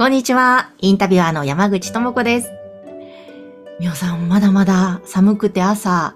こんにちは。インタビュアーの山口智子です。みおさん、まだまだ寒くて朝、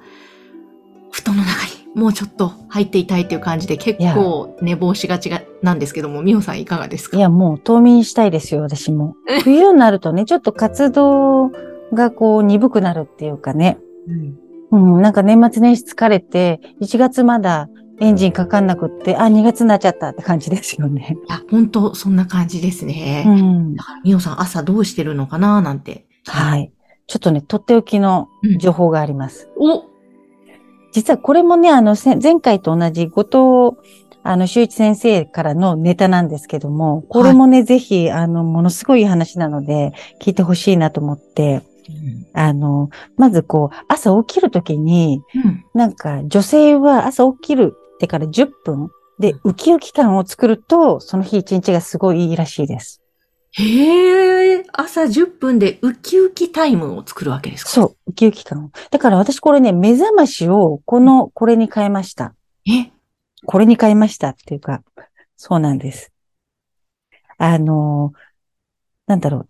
布団の中にもうちょっと入っていたいっていう感じで結構寝坊しがちがなんですけども、みおさんいかがですか？いやもう冬眠したいですよ私も冬になるとねちょっと活動がこう鈍くなるっていうかねうん。うん、なんか年末年始疲れて、1月まだエンジンかかんなくって、あ、2月になっちゃったって感じですよね。いや、本当そんな感じですね。うんだ。から、みおさん朝どうしてるのかななんて。はい。ちょっとね、とっておきのうん情報があります。お実はこれもね、あの、せ前回と同じ後藤、あの、修一先生からのネタなんですけども、これもね、ぜひ、あの、ものすごい話なので、聞いてほしいなと思って、うん。あの、まずこう、朝起きるときに、うん。なんか女性は朝起きるってから10分でウキウキ感を作ると、その日一日がすごいいいらしいです。へえ、朝10分でウキウキタイムを作るわけですか？そう、ウキウキ感を。だから私これね、目覚ましをこの、これに変えました。え？これに変えましたっていうか、そうなんです。あの、なんだろう。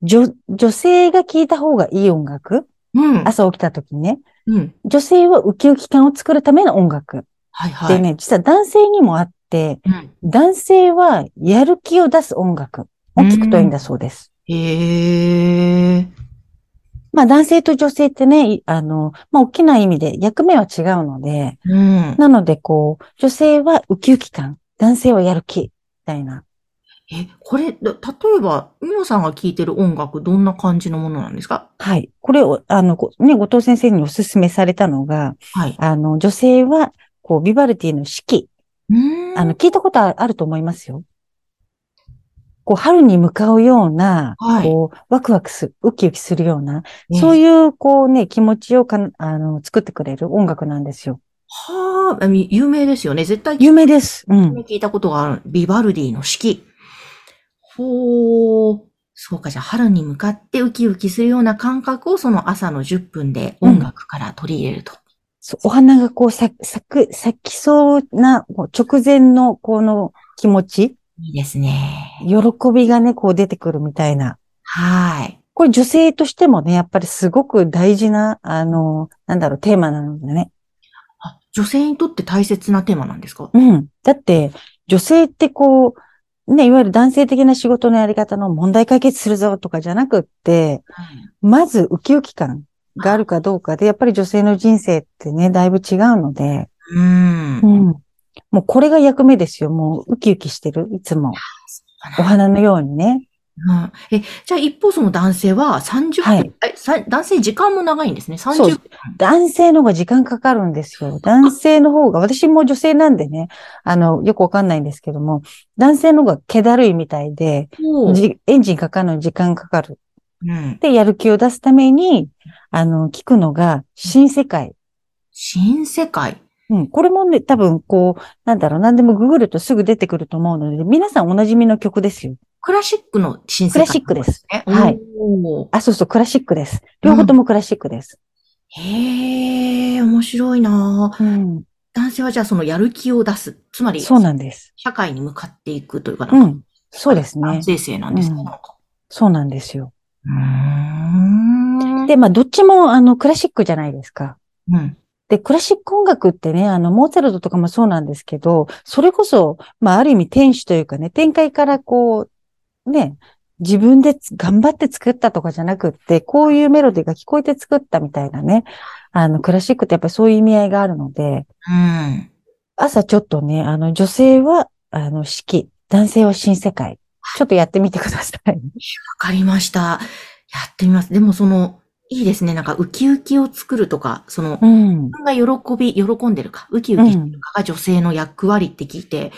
女、女性が聴いた方がいい音楽？うん。朝起きた時にね。うん。女性はウキウキ感を作るための音楽。はいはい。でね、実は男性にもあって、うん。男性はやる気を出す音楽を聞くといいんだそうです。へえ。まあ男性と女性ってね、いあの、まあ大きな意味で役目は違うので、うん。なのでこう、女性はウキウキ感、男性はやる気、みたいな。え、これ、だ例えば、みおさんが聴いてる音楽、どんな感じのものなんですか？はい。これを、あの、こね、後藤先生にお勧めされたのが、はい。あの、女性は、こう、ビバルティの四季。あの、聞いたことああると思いますよ。こう、春に向かうような、はいこう、ワクワクす、ウキウキするような、ねそういう、こうね、気持ちをかん、あの、作ってくれる音楽なんですよ。はあ、み有名ですよね。絶対有名です。うん。聞いたことがある。ビバルディの四季。ほー。そうか、じゃあ春に向かってウキウキするような感覚をその朝の10分で音楽から取り入れると。お花がこう、咲咲く、咲きそうな、直前の、この気持ち、いいですね。喜びがね、こう出てくるみたいな。はい。これ女性としてもね、やっぱりすごく大事な、あの、なんだろう、テーマなのでね。あ、女性にとって大切なテーマなんですか？うん。だって、女性ってこう、ね、いわゆる男性的な仕事のやり方の問題解決するぞとかじゃなくって、まずウキウキ感があるかどうかで、やっぱり女性の人生ってね、だいぶ違うので、うん。うん。もうこれが役目ですよ。もうウキウキしてる。いつも。お花のようにね。うんえ、じゃあ一方その男性は30分、はいえさ男性時間も長いんですね。30そう分。男性の方が時間かかるんですよ。男性の方が、私も女性なんでね、あの、よくわかんないんですけども、男性の方が気だるいみたいで、エンジンかかるのに時間かかる。うん。で、やる気を出すために、あの、聞くのが新世界。新世界？うん。これもね、多分、こう、なんだろう、何でもググるとすぐ出てくると思うので、皆さんおなじみの曲ですよ。クラシックの新世界。クラシックですね。はい。あ、そうそう、クラシックです。両方ともクラシックです。へえ、面白いなぁうん。男性はじゃあそのやる気を出す。つまり、そうなんです。社会に向かっていくというか、うん。そうですね男。性性なんですね。うんそうなんですよ。で、まあ、どっちも、あの、クラシックじゃないですか。うん。で、クラシック音楽ってね、あの、モーツァルトとかもそうなんですけど、それこそ、まあ、ある意味天使というかね、展開からこう、ね、自分でつ頑張って作ったとかじゃなくって、こういうメロディーが聞こえて作ったみたいなね、あの、クラシックってやっぱりそういう意味合いがあるので、うん。朝ちょっとね、あの、女性は、あの、四季、男性は新世界。ちょっとやってみてください。わかりました。やってみます。でもその、いいですね。なんか、ウキウキを作るとか、その、うん。自分が喜び、喜んでるか、ウキウキしてるかが女性の役割って聞いて、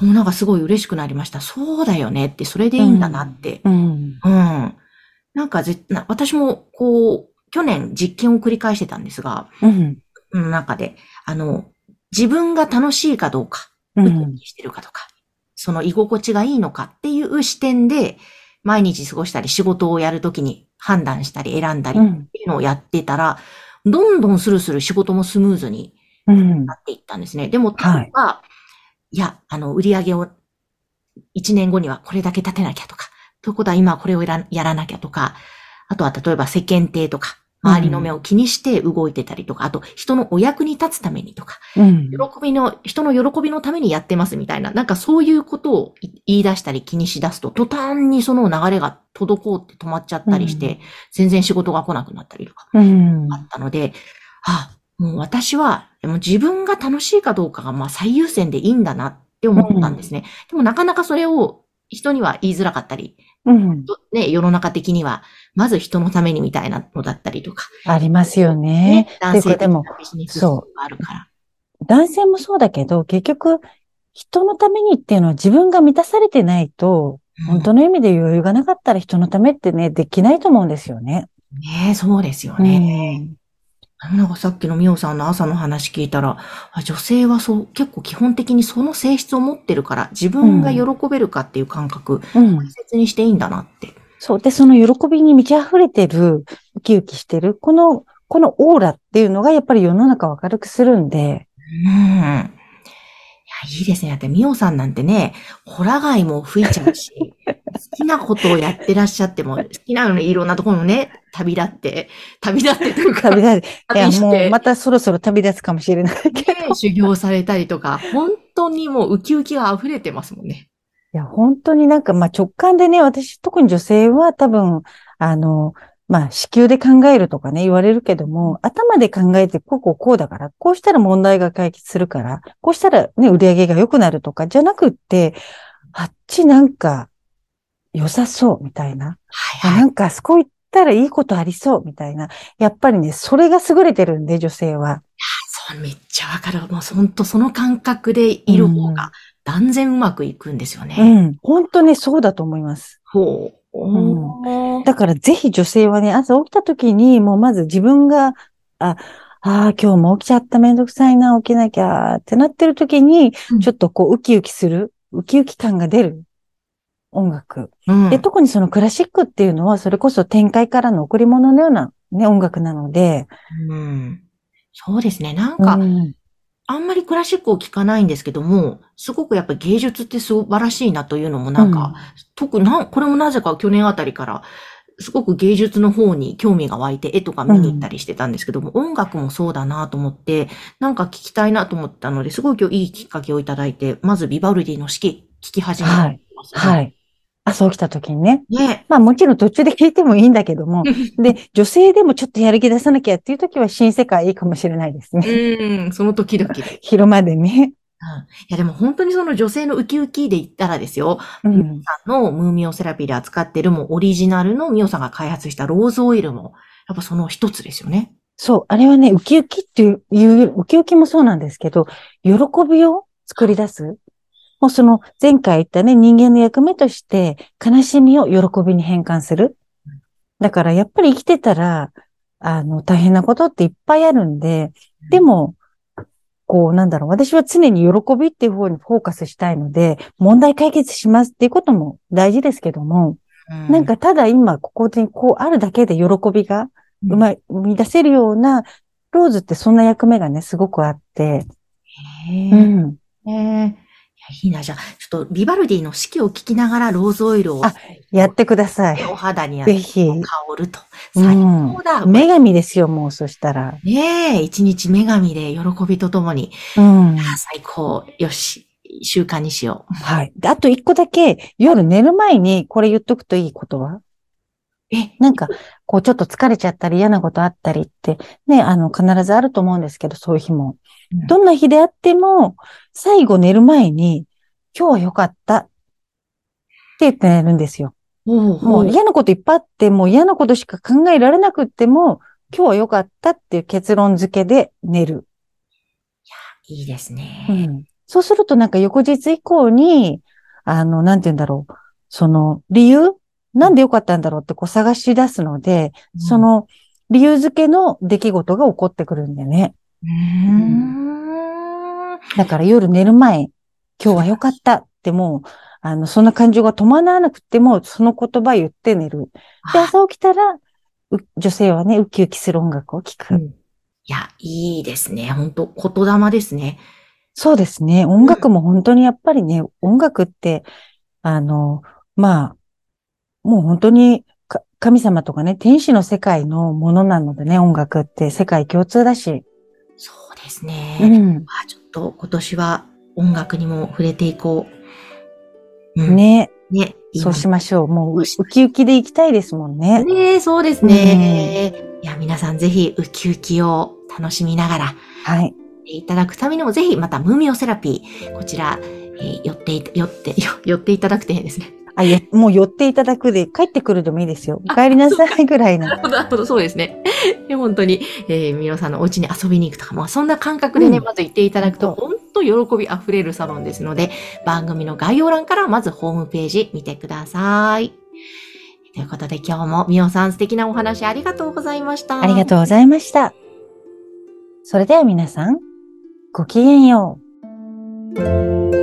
もうなんかすごい嬉しくなりました。そうだよねって、それでいいんだなって。うん。うん。なんかぜな私も、こう、去年実験を繰り返してたんですが、うん。の中で、あの、自分が楽しいかどうか、ウキウうん。キしてるかとか、その居心地がいいのかっていう視点で、毎日過ごしたり仕事をやるときに判断したり選んだりっうん。ていうのをやってたら、どんどんスルスル仕事もスムーズにうんな。っていったんですね。でも、はい例えば、いや、あの、売り上げを1年後にはこれだけ立てなきゃとか、ということは今はこれをやらなきゃとか、あとは例えば世間体とか、周りの目を気にして動いてたりとか、あと人のお役に立つためにとか、うん。喜びの、人の喜びのためにやってますみたいな、なんかそういうことをい言い出したり気にし出すと、途端にその流れが滞って止まっちゃったりして、うん全然仕事が来なくなったりとか。うん。あったので、あ、もう私は、でも自分が楽しいかどうかがまあ最優先でいいんだなって思ったんですね。でもなかなかそれを人には言いづらかったり、うん。とね、世の中的には、まず人のためにみたいなのだったりとか、ありますよね。男性でもそうがあるから。男性もそうだけど、結局、人のためにっていうのは自分が満たされてないと、本当の意味で余裕がなかったら人のためってね、できないと思うんですよね。ねえそうですようね。ん。なんかさっきのミオさんの朝の話聞いたら、あ女性はそう、結構基本的にその性質を持ってるから、自分が喜べるかっていう感覚、うん大。切にしていいんだなって。そう。で、その喜びに満ち溢れてる、ウキウキしてる、この、このオーラっていうのがやっぱり世の中を明るくするんで、うん。いや、いいですね。だって、ミオさんなんてね、ホラ貝も吹いちゃうし、好きなことをやってらっしゃっても、好きなのにいろんなところのね、旅立って、旅立ってというか、旅立つ。いや、もうまたそろそろ旅立つかもしれないけど。ね修行されたりとか、本当にもうウキウキが溢れてますもんね。いや、本当になんか、まあ、直感でね、私、特に女性は多分、あの、まあ、子宮で考えるとかね、言われるけども、頭で考えて、こうこうこうだから、こうしたら問題が解決するから、こうしたらね、売り上げが良くなるとか、じゃなくって、あっちなんか、良さそう、みたいな。はいはい。あなんか、あそこ行ったらいいことありそう、みたいな。やっぱりね、それが優れてるんで、女性は。そう、めっちゃわかる。もう本当その感覚でいる方が断然うまくいくんですよね。うん。本当ね、そうだと思います。ほう。んだからぜひ女性はね、朝起きた時に、もうまず自分が、あ、ああ、今日も起きちゃった、めんどくさいな、起きなきゃ、ってなってる時に、うんちょっとこう、ウキウキする、ウキウキ感が出る音楽。うん。で、特にそのクラシックっていうのは、それこそ天界からの贈り物のようなね、音楽なので、うん。そうですね。なんうか、ん、あんまりクラシックを聴かないんですけども、すごくやっぱり芸術って素晴らしいなというのもなんか、特にな、これもなぜか去年あたりから、すごく芸術の方に興味が湧いて絵とか見に行ったりしてたんですけども、音楽もそうだなと思って、なんか聞きたいなと思ったので、すごい今日いいきっかけをいただいて、まずビバルディの式聞き始めてます、はい。い。朝起きた時にね。ね。まあもちろん途中で聞いてもいいんだけども、で、女性でもちょっとやる気出さなきゃっていう時は新世界いいかもしれないですね。うん、その時々で。昼間でね。うんいやでも本当にその女性のウキウキで言ったらですよ、うん。さんのムーミオセラピーで扱ってるもうオリジナルのミオさんが開発したローズオイルも、やっぱその一つですよね。そう、あれはね、ウキウキっていうウキウキもそうなんですけど、喜びを作り出す。もうその前回言ったね、人間の役目として悲しみを喜びに変換する。だからやっぱり生きてたら、あの、大変なことっていっぱいあるんで、でも、こう、なんだろう、私は常に喜びっていう方にフォーカスしたいので、問題解決しますっていうことも大事ですけども、うなんかただ今ここでこうあるだけで喜びがうんうまい、生み出せるような、ローズってそんな役目がね、すごくあって、うん。ねえ。いやいいな、じゃあ、ちょっとビバルディの式を聞きながらローズオイルをあやってください。お肌にぜひ。香ると。う最ん高だ。女神ですよ、もうそしたら。ねえ、一日女神で喜びとともに、うん。あ最高。よし。習慣にしよう。はい。であと一個だけ、夜寝る前にこれ言っとくといいことは？え、なんか、こうちょっと疲れちゃったり嫌なことあったりって、ね、あの、必ずあると思うんですけど、そういう日も。うんどんな日であっても、最後寝る前に、今日は良かったって言って寝るんですよ。ももう嫌なこといっぱいあって、もう嫌なことしか考えられなくっても、今日は良かったっていう結論付けで寝る。いいですね。うん。そうするとなんか翌日以降に、あの、なんて言うんだろう。その理由なんでよかったんだろうってこう探し出すので、そ、の理由付けの出来事が起こってくるんでね。うーん。だから夜寝る前、今日は良かったってもう、あの、そんな感情が止まらなくても、その言葉言って寝る。で、あ朝起きたら、う女性はね、ウキウキする音楽を聴く。うんいや、いいですね。本当言霊ですね。そうですね。音楽も本当にやっぱりね、音楽って、あの、まあ、もう本当にか神様とかね、天使の世界のものなのでね、音楽って世界共通だし。そうですね。うん。あちょっと今年は音楽にも触れていこう。うん、ね、ね。そうしましょう。もう、ウキウキで行きたいですもんね。ねそうですね。いや、皆さんぜひウキウキを楽しみながらはい。いただくためにもぜひまたムーミオセラピー、こちら、えー寄って寄って、よ寄っていただくてですね。あ、よ、もう寄っていただくで、帰ってくるでもいいですよ。お帰りなさいぐらいの。なそうですね。で本当に、えー、みおさんのお家に遊びに行くとか、まあそんな感覚でね、うんまず行っていただくと、そ本当喜び溢れるサロンですので、番組の概要欄からまずホームページ見てください。ということで今日もみおさん素敵なお話ありがとうございました。ありがとうございました。それでは皆さん、ごきげんよう。